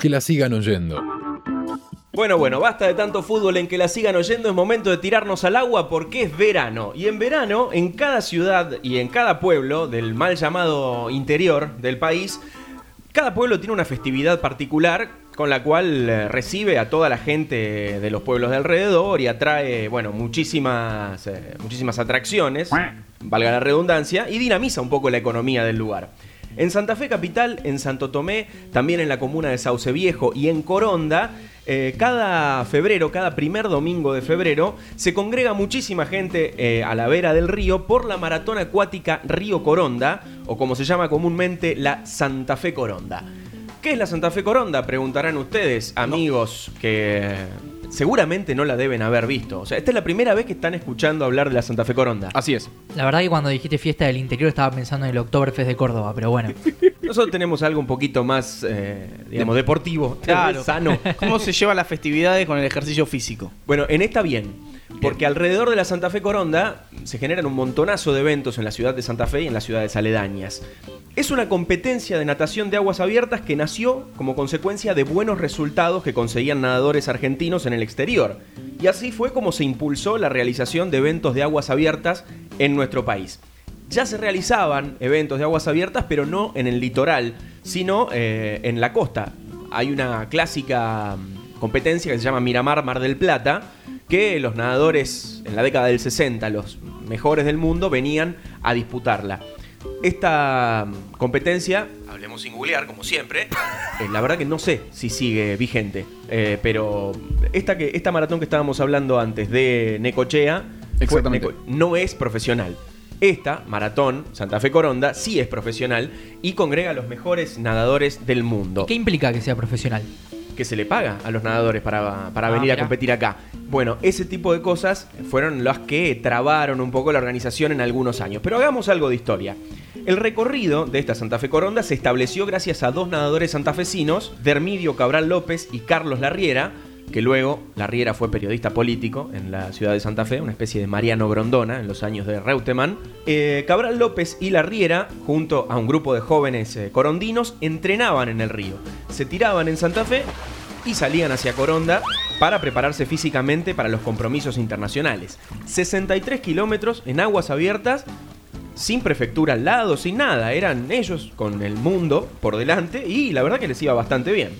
Que la sigan oyendo. Bueno, bueno, basta de tanto fútbol en que la sigan oyendo, es momento de tirarnos al agua porque es verano. Y en verano, en cada ciudad y en cada pueblo del mal llamado interior del país, cada pueblo tiene una festividad particular con la cual eh, recibe a toda la gente de los pueblos de alrededor y atrae, bueno, muchísimas, eh, muchísimas atracciones, valga la redundancia, y dinamiza un poco la economía del lugar. En Santa Fe Capital, en Santo Tomé, también en la comuna de Sauce Viejo y en Coronda, eh, cada febrero, cada primer domingo de febrero, se congrega muchísima gente eh, a la vera del río por la maratón acuática Río Coronda, o como se llama comúnmente, la Santa Fe Coronda. ¿Qué es la Santa Fe Coronda? Preguntarán ustedes, amigos que seguramente no la deben haber visto. O sea, esta es la primera vez que están escuchando hablar de la Santa Fe Coronda. Así es. La verdad que cuando dijiste fiesta del interior estaba pensando en el Oktoberfest de Córdoba, pero bueno. Nosotros tenemos algo un poquito más, eh, digamos, deportivo, Claro. sano. ¿Cómo se llevan las festividades con el ejercicio físico? Bueno, en esta bien. Porque alrededor de la Santa Fe Coronda se generan un montonazo de eventos en la ciudad de Santa Fe y en las ciudades aledañas. Es una competencia de natación de aguas abiertas que nació como consecuencia de buenos resultados que conseguían nadadores argentinos en el exterior. Y así fue como se impulsó la realización de eventos de aguas abiertas en nuestro país. Ya se realizaban eventos de aguas abiertas, pero no en el litoral, sino eh, en la costa. Hay una clásica mm, competencia que se llama Miramar Mar del Plata, que los nadadores en la década del 60, los mejores del mundo, venían a disputarla. Esta mm, competencia, hablemos sin googlear como siempre, eh, la verdad que no sé si sigue vigente, eh, pero esta, que, esta maratón que estábamos hablando antes de Necochea fue- Exactamente. Neco- no es profesional. Esta, Maratón, Santa Fe Coronda, sí es profesional y congrega a los mejores nadadores del mundo. ¿Qué implica que sea profesional? Que se le paga a los nadadores para, para Ah, venir a competir acá. Bueno, ese tipo de cosas fueron las que trabaron un poco la organización en algunos años. Pero hagamos algo de historia. El recorrido de esta Santa Fe Coronda se estableció gracias a dos nadadores santafesinos, Dermidio Cabral López y Carlos Larriera, que luego Larriera fue periodista político en la ciudad de Santa Fe, una especie de Mariano Grondona en los años de Reutemann. Eh, Cabral López y Larriera, junto a un grupo de jóvenes eh, corondinos, entrenaban en el río. Se tiraban en Santa Fe y salían hacia Coronda para prepararse físicamente para los compromisos internacionales. 63 kilómetros en aguas abiertas, sin prefectura al lado, sin nada. Eran ellos con el mundo por delante y la verdad que les iba bastante bien.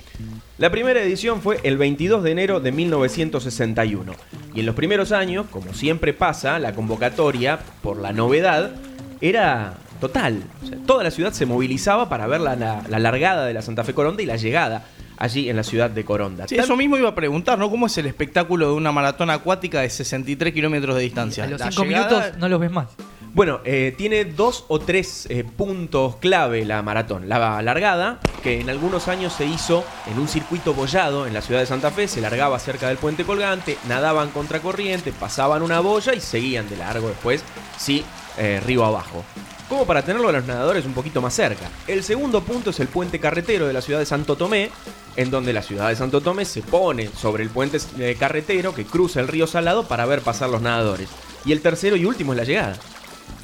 La primera edición fue el 22 de enero de 1961. Y en los primeros años, como siempre pasa, la convocatoria, por la novedad, era total. O sea, toda la ciudad se movilizaba para ver la, la- la largada de la Santa Fe Coronda y la llegada allí en la ciudad de Coronda. Sí, eso mismo iba a preguntar, ¿no? ¿Cómo es el espectáculo de una maratón acuática de 63 kilómetros de distancia? A los La cinco llegada- minutos no los ves más. Bueno, eh, tiene dos o tres eh, puntos clave la maratón. La largada, que en algunos años se hizo en un circuito bollado en la ciudad de Santa Fe, se largaba cerca del puente colgante, nadaban contracorriente, pasaban una boya y seguían de largo después, sí, eh, río abajo. Como para tenerlo a los nadadores un poquito más cerca. El segundo punto es el puente carretero de la ciudad de Santo Tomé, en donde la ciudad de Santo Tomé se pone sobre el puente carretero que cruza el río Salado para ver pasar los nadadores. Y el tercero y último es la llegada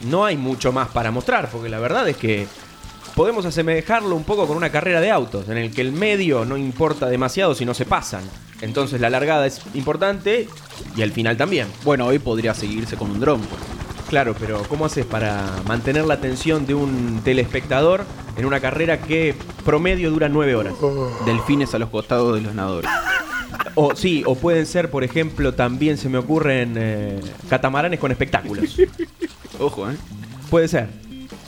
no hay mucho más para mostrar, porque la verdad es que podemos asemejarlo un poco con una carrera de autos, en el que el medio no importa demasiado si no se pasan. Entonces la largada es importante y el final también. Bueno, hoy podría seguirse con un dron. Claro, pero ¿cómo haces para mantener la atención de un telespectador en una carrera que promedio dura nueve horas? Delfines a los costados de los nadadores. O sí, o pueden ser, por ejemplo, también se me ocurren eh, catamaranes con espectáculos. Ojo, ¿eh? Puede ser.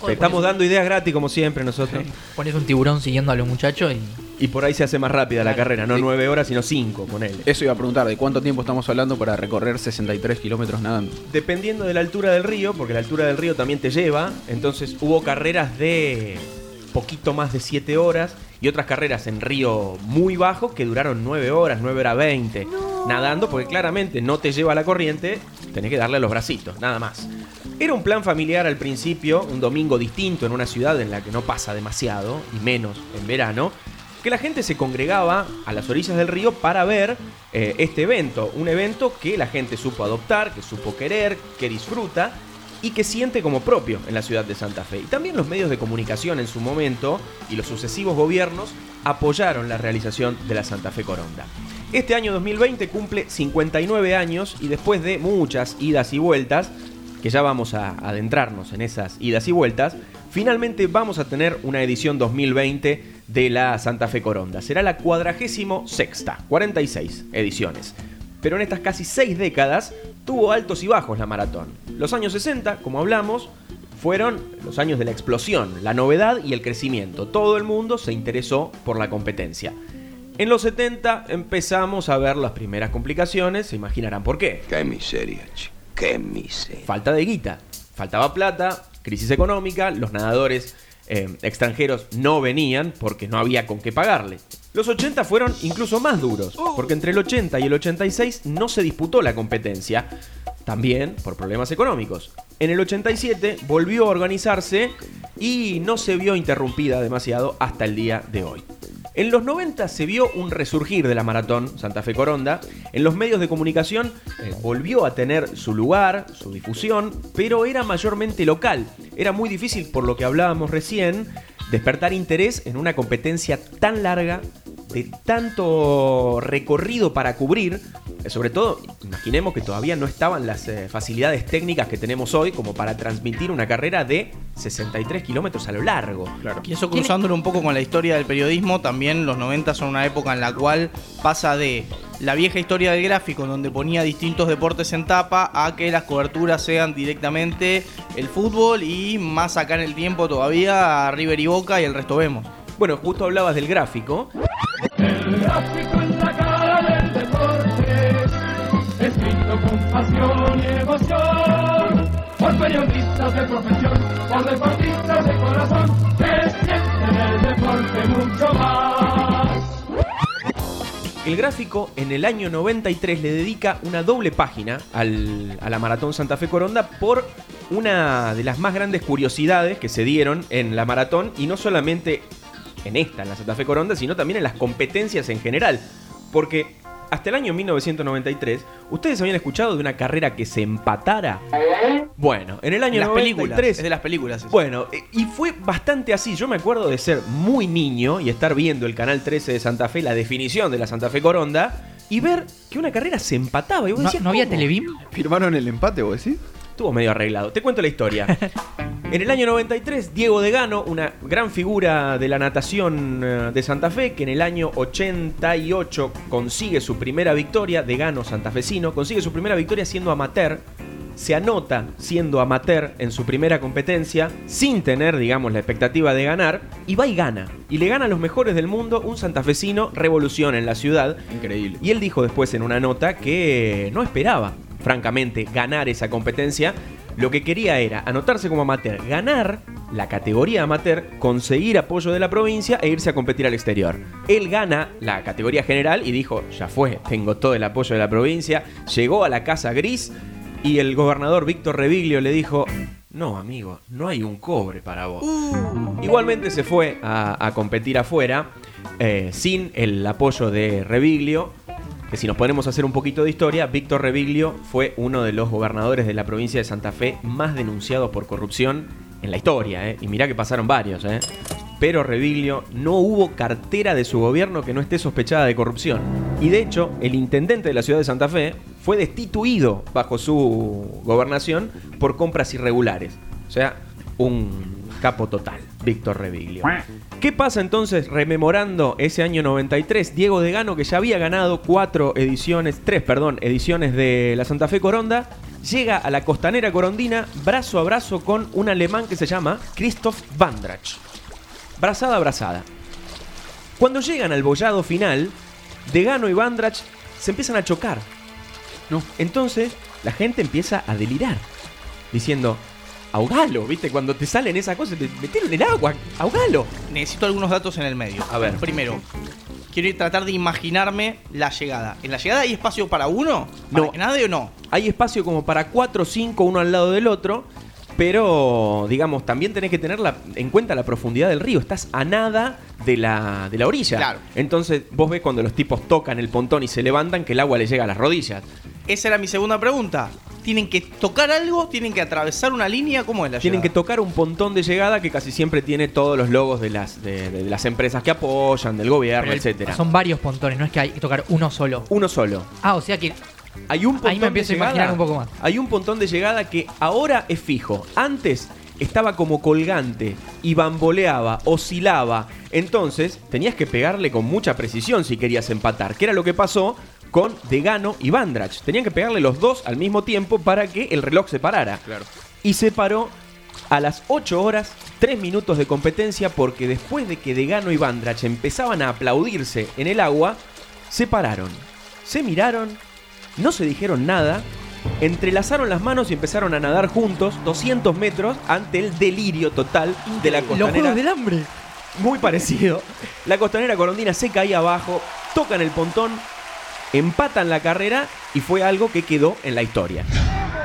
Oye, Estamos dando ideas gratis como siempre nosotros. Pones un tiburón siguiendo a los muchachos y. Y por ahí se hace más rápida la carrera, no Sí. nueve horas, sino cinco, con él. Eso iba a preguntar, ¿de cuánto tiempo estamos hablando para recorrer 63 kilómetros nadando? Dependiendo de la altura del río, porque la altura del río también te lleva, entonces hubo carreras de poquito más de 7 horas y otras carreras en río muy bajo que duraron 9 horas, 9 horas 20, nadando, porque claramente no te lleva la corriente, tenés que darle los bracitos, nada más. Era un plan familiar al principio, un domingo distinto en una ciudad en la que no pasa demasiado, y menos en verano, que la gente se congregaba a las orillas del río para ver eh, este evento. Un evento que la gente supo adoptar, que supo querer, que disfruta y que siente como propio en la ciudad de Santa Fe. Y también los medios de comunicación en su momento y los sucesivos gobiernos apoyaron la realización de la Santa Fe Coronda. Este año 2020 cumple 59 años y después de muchas idas y vueltas, que ya vamos a adentrarnos en esas idas y vueltas, finalmente vamos a tener una edición 2020 de la Santa Fe Coronda. Será la cuadragésimo sexta, 46 ediciones. Pero en estas casi seis décadas tuvo altos y bajos la maratón. Los años 60, como hablamos, fueron los años de la explosión, la novedad y el crecimiento. Todo el mundo se interesó por la competencia. En los 70 empezamos a ver las primeras complicaciones, se imaginarán por qué. Qué miseria, chico. Qué miseria. Falta de guita, faltaba plata, crisis económica, los nadadores eh, extranjeros no venían porque no había con qué pagarle. Los 80 fueron incluso más duros, porque entre el 80 y el 86 no se disputó la competencia, también por problemas económicos. En el 87 volvió a organizarse y no se vio interrumpida demasiado hasta el día de hoy. En los 90 se vio un resurgir de la maratón Santa Fe Coronda. En los medios de comunicación eh, volvió a tener su lugar, su difusión, pero era mayormente local. Era muy difícil, por lo que hablábamos recién, despertar interés en una competencia tan larga, de tanto recorrido para cubrir, eh, sobre todo, imaginemos que todavía no estaban las eh, facilidades técnicas que tenemos hoy como para transmitir una carrera de 63 kilómetros a lo largo. Claro. Y eso cruzándolo un poco con la historia del periodismo, también los 90 son una época en la cual pasa de la vieja historia del gráfico, donde ponía distintos deportes en tapa, a que las coberturas sean directamente el fútbol y más acá en el tiempo todavía River y Boca y el resto vemos. Bueno, justo hablabas del gráfico. El gráfico en la cara del deporte, escrito con pasión y emoción, por periodistas de profesión, por deportistas de corazón, que sienten el deporte mucho más. El gráfico en el año 93 le dedica una doble página al- a la Maratón Santa Fe Coronda por una de las más grandes curiosidades que se dieron en la maratón y no solamente en esta, en la Santa Fe Coronda, sino también en las competencias en general. Porque hasta el año 1993, ¿ustedes habían escuchado de una carrera que se empatara? Bueno, en el año En las películas, 93 es de las películas. eso. bueno, eh, y fue bastante así. Yo me acuerdo de ser muy niño y estar viendo el canal 13 de Santa Fe, la definición de la Santa Fe Coronda, y ver que una carrera se empataba. Y vos ¿No, decías, no había. Televim? ¿Firmaron el empate, vos decís? Estuvo medio arreglado. Te cuento la historia. En el año 93, Diego Degano, una gran figura de la natación eh, de Santa Fe, que en el año 88 consigue su primera victoria, Degano santafesino, consigue su primera victoria siendo amateur, se anota siendo amateur en su primera competencia, sin tener, digamos, la expectativa de ganar, y va y gana. Y le gana a los mejores del mundo, un santafesino, revolución en la ciudad, Increíble. y él dijo después en una nota que no esperaba, francamente, ganar esa competencia. Lo que quería era anotarse como amateur, ganar la categoría amateur, conseguir apoyo de la provincia e irse a competir al exterior. Él gana la categoría general y dijo, ya fue, tengo todo el apoyo de la provincia. Llegó a la Casa Gris y el gobernador Víctor Reviglio le dijo, no amigo, no hay un cobre para vos. Igualmente se fue a, a competir afuera eh, sin el apoyo de Reviglio. Que si nos ponemos a hacer un poquito de historia, Víctor Reviglio fue uno de los gobernadores de la provincia de Santa Fe más denunciados por corrupción en la historia. ¿eh? Y mirá que pasaron varios. ¿eh? Pero Reviglio no hubo cartera de su gobierno que no esté sospechada de corrupción. Y de hecho, el intendente de la ciudad de Santa Fe fue destituido bajo su gobernación por compras irregulares. O sea, un capo total, Víctor Reviglio. ¿Qué pasa entonces rememorando ese año 93? Diego Degano, que ya había ganado cuatro ediciones, tres, perdón, ediciones de la Santa Fe Coronda, llega a la costanera corondina brazo a brazo con un alemán que se llama Christoph Vandrach. Brazada a brazada. Cuando llegan al bollado final, Degano y Vandrach se empiezan a chocar. No. Entonces, la gente empieza a delirar, diciendo, ahogalo, ¿viste? Cuando te salen esas cosas, te metieron en el agua, ahogalo. Necesito algunos datos en el medio. A ver. Primero, quiero ir- tratar de imaginarme la llegada. ¿En la llegada hay espacio para uno? ¿Para No. que nade o no? Hay espacio como para cuatro o cinco, uno al lado del otro, pero, digamos, también tenés que tener la- en cuenta la profundidad del río. Estás a nada de la, de la orilla. Claro. Entonces, vos ves cuando los tipos tocan el pontón y se levantan que el agua les llega a las rodillas. Esa era mi segunda pregunta. Tienen que tocar algo, tienen que atravesar una línea, ¿cómo es la Tienen que llegada? tocar un pontón de llegada que casi siempre tiene todos los logos de las, de, de las empresas que apoyan, del gobierno, el- etcétera. Son varios pontones, no es que hay que tocar uno solo. Uno solo. Ah, o sea que Hay un pontón Ahí me empiezo de a imaginar llegada- un poco más. Hay un pontón de llegada que ahora es fijo. Antes estaba como colgante y bamboleaba, oscilaba. Entonces tenías que pegarle con mucha precisión si querías empatar. Que era lo que pasó con Degano y Bandrach. Tenían que pegarle los dos al mismo tiempo para que el reloj se parara. Claro. Y se paró a las 8 horas, 3 minutos de competencia, porque después de que Degano y Bandrach empezaban a aplaudirse en el agua, se pararon, se miraron, no se dijeron nada, entrelazaron las manos y empezaron a nadar juntos 200 metros ante el delirio total de la los costanera. juegos del hambre. Muy parecido. La costanera corondina se caía abajo, tocan el pontón, empatan la carrera y fue algo que quedó en la historia.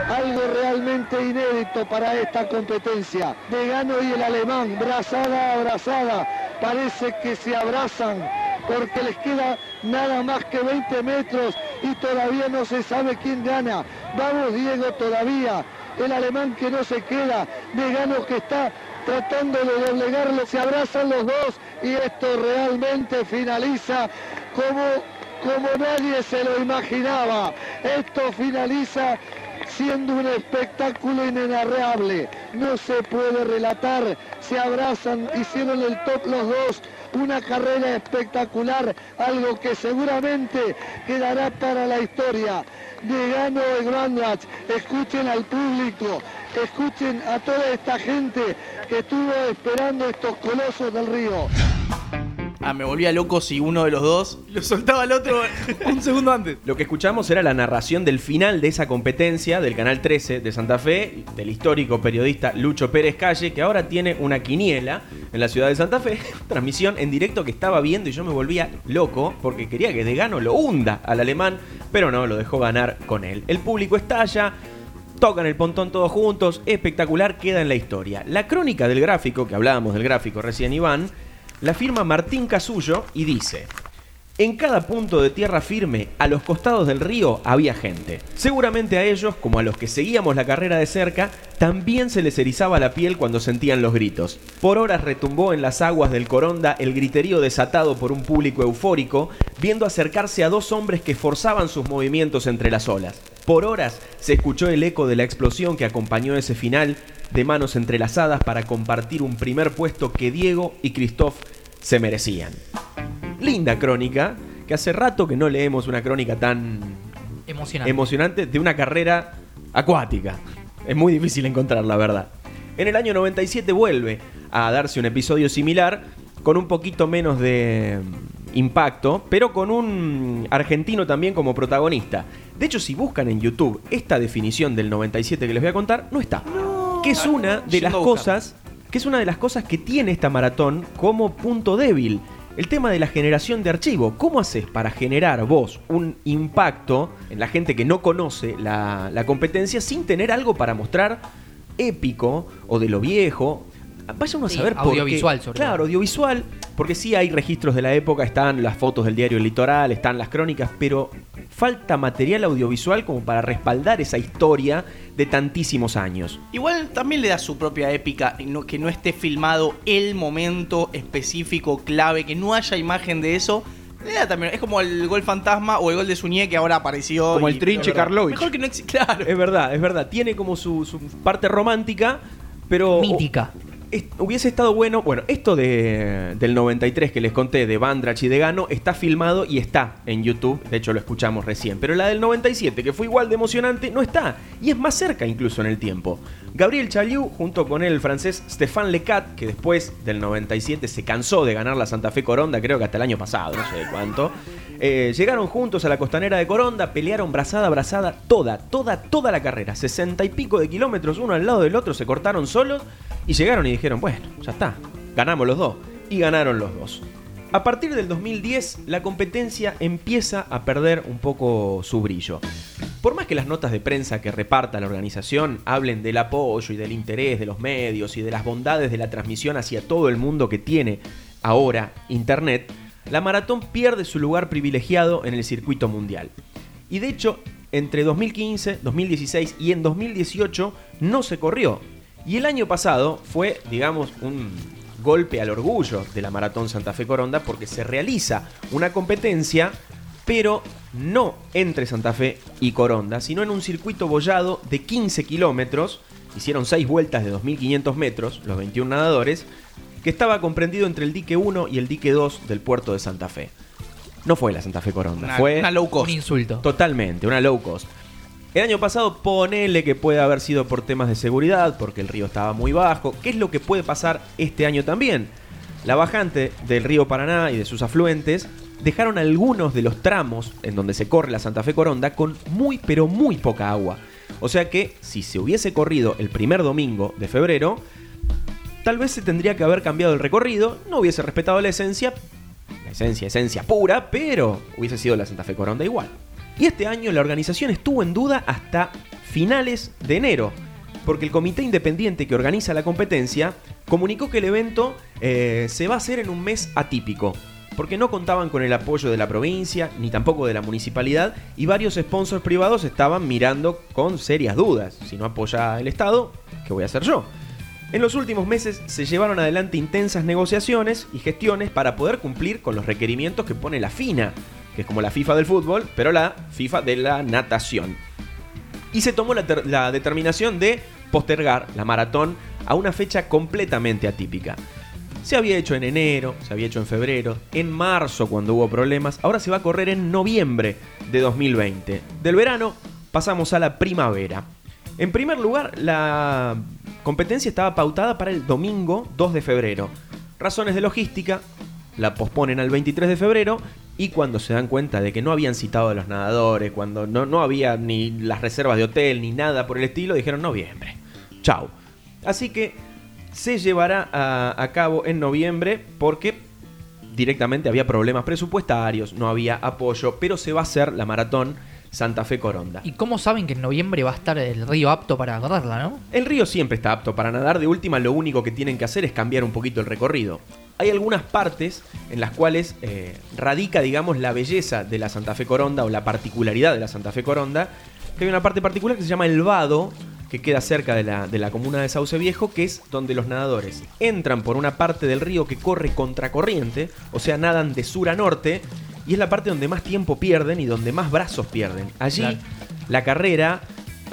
algo realmente inédito para esta competencia. Degano y el alemán, brazada a brazada, parece que se abrazan porque les queda nada más que 20 metros y todavía no se sabe quién gana. Vamos Diego todavía, el alemán que no se queda, Degano que está tratando de doblegarlo, se abrazan los dos y esto realmente finaliza como como nadie se lo imaginaba. Esto finaliza siendo un espectáculo inenarrable. No se puede relatar. Se abrazan, hicieron el top los dos. Una carrera espectacular, algo que seguramente quedará para la historia. De Gano de Grandlatch, escuchen al público, escuchen a toda esta gente que estuvo esperando estos colosos del río. Ah, me volvía loco si uno de los dos lo soltaba al otro un segundo antes. Lo que escuchamos era la narración del final de esa competencia del Canal 13 de Santa Fe, del histórico periodista Lucho Pérez Calle, que ahora tiene una quiniela en la ciudad de Santa Fe, transmisión en directo que estaba viendo y yo me volvía loco porque quería que Degano lo hunda al alemán, pero no, lo dejó ganar con él. El público estalla, tocan el pontón todos juntos, espectacular, queda en la historia. La crónica del gráfico, que hablábamos del gráfico recién Iván, la firma Martín Casullo y dice... En cada punto de tierra firme, a los costados del río, había gente. Seguramente a ellos, como a los que seguíamos la carrera de cerca, también se les erizaba la piel cuando sentían los gritos. Por horas retumbó en las aguas del Coronda el griterío desatado por un público eufórico, viendo acercarse a dos hombres que forzaban sus movimientos entre las olas. Por horas se escuchó el eco de la explosión que acompañó ese final, de manos entrelazadas para compartir un primer puesto que Diego y Christoph se merecían linda crónica, que hace rato que no leemos una crónica tan Emocionante. emocionante de una carrera acuática. Es muy difícil encontrar, la verdad. En el año 97 vuelve a darse un episodio similar, con un poquito menos de mm, impacto, pero con un argentino también como protagonista. De hecho, si buscan en YouTube esta definición del 97 que les voy a contar, no está. que es una de las cosas que es una de las cosas que tiene esta maratón como punto débil. El tema de la generación de archivo. ¿Cómo haces para generar vos un impacto en la gente que no conoce la, la competencia sin tener algo para mostrar épico o de lo viejo? Vaya uno a Sí, saber por qué. audiovisual, sobre Claro, todo. audiovisual, porque sí hay registros de la época, están las fotos del diario El Litoral, están las crónicas, pero falta material audiovisual como para respaldar esa historia de tantísimos años. Igual también le da su propia épica, no- que no esté filmado el momento específico, clave, que no haya imagen de eso. Le da también, es como el gol fantasma o el gol de Suñé que ahora apareció. Como y- el Trinche. Karlovich. Mejor que no existe, claro. Es verdad, es verdad. Tiene como su, su parte romántica, pero. Mítica. Es- hubiese estado bueno. Bueno, esto de, del 93 que les conté, de Bandrach y de Gano, está filmado y está en YouTube. De hecho, lo escuchamos recién. Pero la del 97, que fue igual de emocionante, no está. Y es más cerca incluso en el tiempo. Gabriel Chaliu, junto con el francés Stéphane Lecat, que después del 97 se cansó de ganar la Santa Fe Coronda, creo que hasta el año pasado, no sé de cuánto. eh, llegaron juntos a la costanera de Coronda, pelearon brazada a brazada toda, toda, toda la carrera. 60 y pico de kilómetros uno al lado del otro, se cortaron solos y llegaron y dijeron, bueno, ya está, ganamos los dos. Y ganaron los dos. A partir del 2010, la competencia empieza a perder un poco su brillo. Por más que las notas de prensa que reparta la organización hablen del apoyo y del interés de los medios y de las bondades de la transmisión hacia todo el mundo que tiene ahora Internet, la maratón pierde su lugar privilegiado en el circuito mundial. Y de hecho, entre 2015, 2016 y en 2018 no se corrió. Y el año pasado fue, digamos, un golpe al orgullo de la Maratón Santa Fe Coronda porque se realiza una competencia, pero no entre Santa Fe y Coronda, sino en un circuito bollado de 15 kilómetros. Hicieron 6 vueltas de 2.500 metros, los 21 nadadores, que estaba comprendido entre el dique 1 y el dique 2 del puerto de Santa Fe. No fue la Santa Fe Coronda, Una, fue una low Un cost. insulto. Totalmente, una low cost. El año pasado ponele que puede haber sido por temas de seguridad, porque el río estaba muy bajo. ¿Qué es lo que puede pasar este año también? La bajante del río Paraná y de sus afluentes dejaron algunos de los tramos en donde se corre la Santa Fe Coronda con muy pero muy poca agua. O sea que si se hubiese corrido el primer domingo de febrero, tal vez se tendría que haber cambiado el recorrido, no hubiese respetado la esencia, la esencia, esencia pura, pero hubiese sido la Santa Fe Coronda igual. Y este año la organización estuvo en duda hasta finales de enero, porque el comité independiente que organiza la competencia comunicó que el evento eh, se va a hacer en un mes atípico, porque no contaban con el apoyo de la provincia, ni tampoco de la municipalidad, y varios sponsors privados estaban mirando con serias dudas. Si no apoya el Estado, ¿qué voy a hacer yo? En los últimos meses se llevaron adelante intensas negociaciones y gestiones para poder cumplir con los requerimientos que pone la FINA, que es como la FIFA del fútbol, pero la FIFA de la natación. Y se tomó la, la determinación de postergar la maratón a una fecha completamente atípica. Se había hecho en enero, se había hecho en febrero, en marzo cuando hubo problemas, ahora se va a correr en noviembre de 2020. Del verano pasamos a la primavera. En primer lugar, la competencia estaba pautada para el domingo 2 de febrero. Razones de logística, la posponen al 23 de febrero y cuando se dan cuenta de que no habían citado a los nadadores, cuando no, no había ni las reservas de hotel ni nada por el estilo, dijeron noviembre. Chau. Así que se llevará a, a cabo en noviembre porque directamente había problemas presupuestarios, no había apoyo, pero se va a hacer la maratón Santa Fe Coronda. ¿Y cómo saben que en noviembre va a estar el río apto para correrla, no? El río siempre está apto para nadar, de última lo único que tienen que hacer es cambiar un poquito el recorrido. Hay algunas partes en las cuales eh, radica, digamos, la belleza de la Santa Fe Coronda o la particularidad de la Santa Fe Coronda, que hay una parte particular que se llama el Vado, que queda cerca de la, de la comuna de Sauce Viejo, que es donde los nadadores entran por una parte del río que corre contracorriente, o sea, nadan de sur a norte, y es la parte donde más tiempo pierden y donde más brazos pierden. Allí Claro. la carrera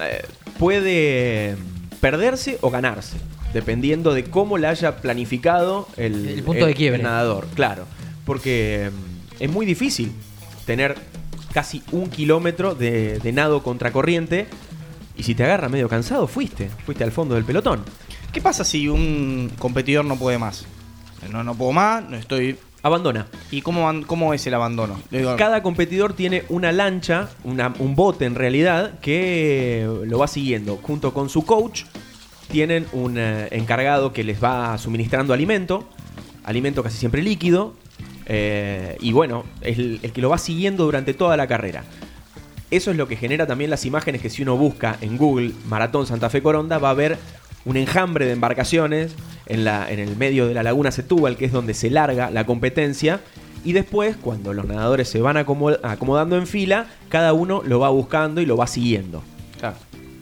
eh, puede perderse o ganarse, dependiendo de cómo la haya planificado el, El punto de quiebre. el nadador, claro. Porque mm, es muy difícil tener casi un kilómetro de, de nado contracorriente y si te agarra medio cansado, fuiste, fuiste al fondo del pelotón. ¿Qué pasa si un competidor no puede más? No, no puedo más, no estoy. Abandona. ¿Y cómo, cómo es el abandono? Digo, Cada competidor tiene una lancha, una- un bote en realidad, que lo va siguiendo. Junto con su coach, tienen un eh, encargado que les va suministrando alimento, alimento casi siempre líquido, eh, y bueno, es el, que lo va siguiendo durante toda la carrera. Eso es lo que genera también las imágenes que si uno busca en Google Maratón Santa Fe Coronda va a ver un enjambre de embarcaciones en, la, en el medio de la laguna Setúbal, que es donde se larga la competencia. Y después, cuando los nadadores se van acomo- acomodando en fila, cada uno lo va buscando y lo va siguiendo.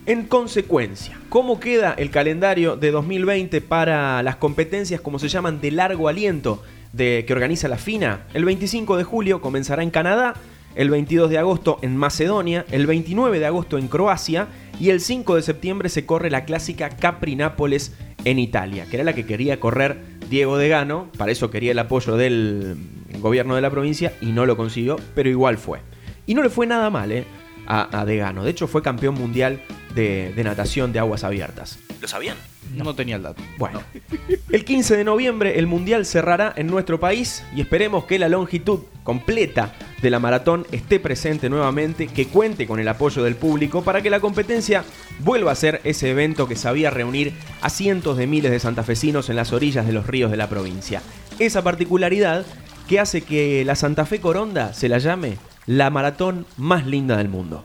En consecuencia, ¿cómo queda el calendario de 2020 para las competencias, como se llaman, de largo aliento de, que organiza la FINA? El 25 de julio comenzará en Canadá, el 22 de agosto en Macedonia, el 29 de agosto en Croacia y el 5 de septiembre se corre la clásica Capri-Nápoles en Italia, que era la que quería correr Diego Degano, para eso quería el apoyo del gobierno de la provincia y no lo consiguió, pero igual fue. Y no le fue nada mal, ¿eh? A, a Degano. De hecho, fue campeón mundial de, de natación de aguas abiertas. ¿Lo sabían? no. tenía el dato. Bueno, el 15 de noviembre el Mundial cerrará en nuestro país y esperemos que la longitud completa de la maratón esté presente nuevamente, que cuente con el apoyo del público para que la competencia vuelva a ser ese evento que sabía reunir a cientos de miles de santafesinos en las orillas de los ríos de la provincia. Esa particularidad que hace que la Santa Fe Coronda se la llame la maratón más linda del mundo.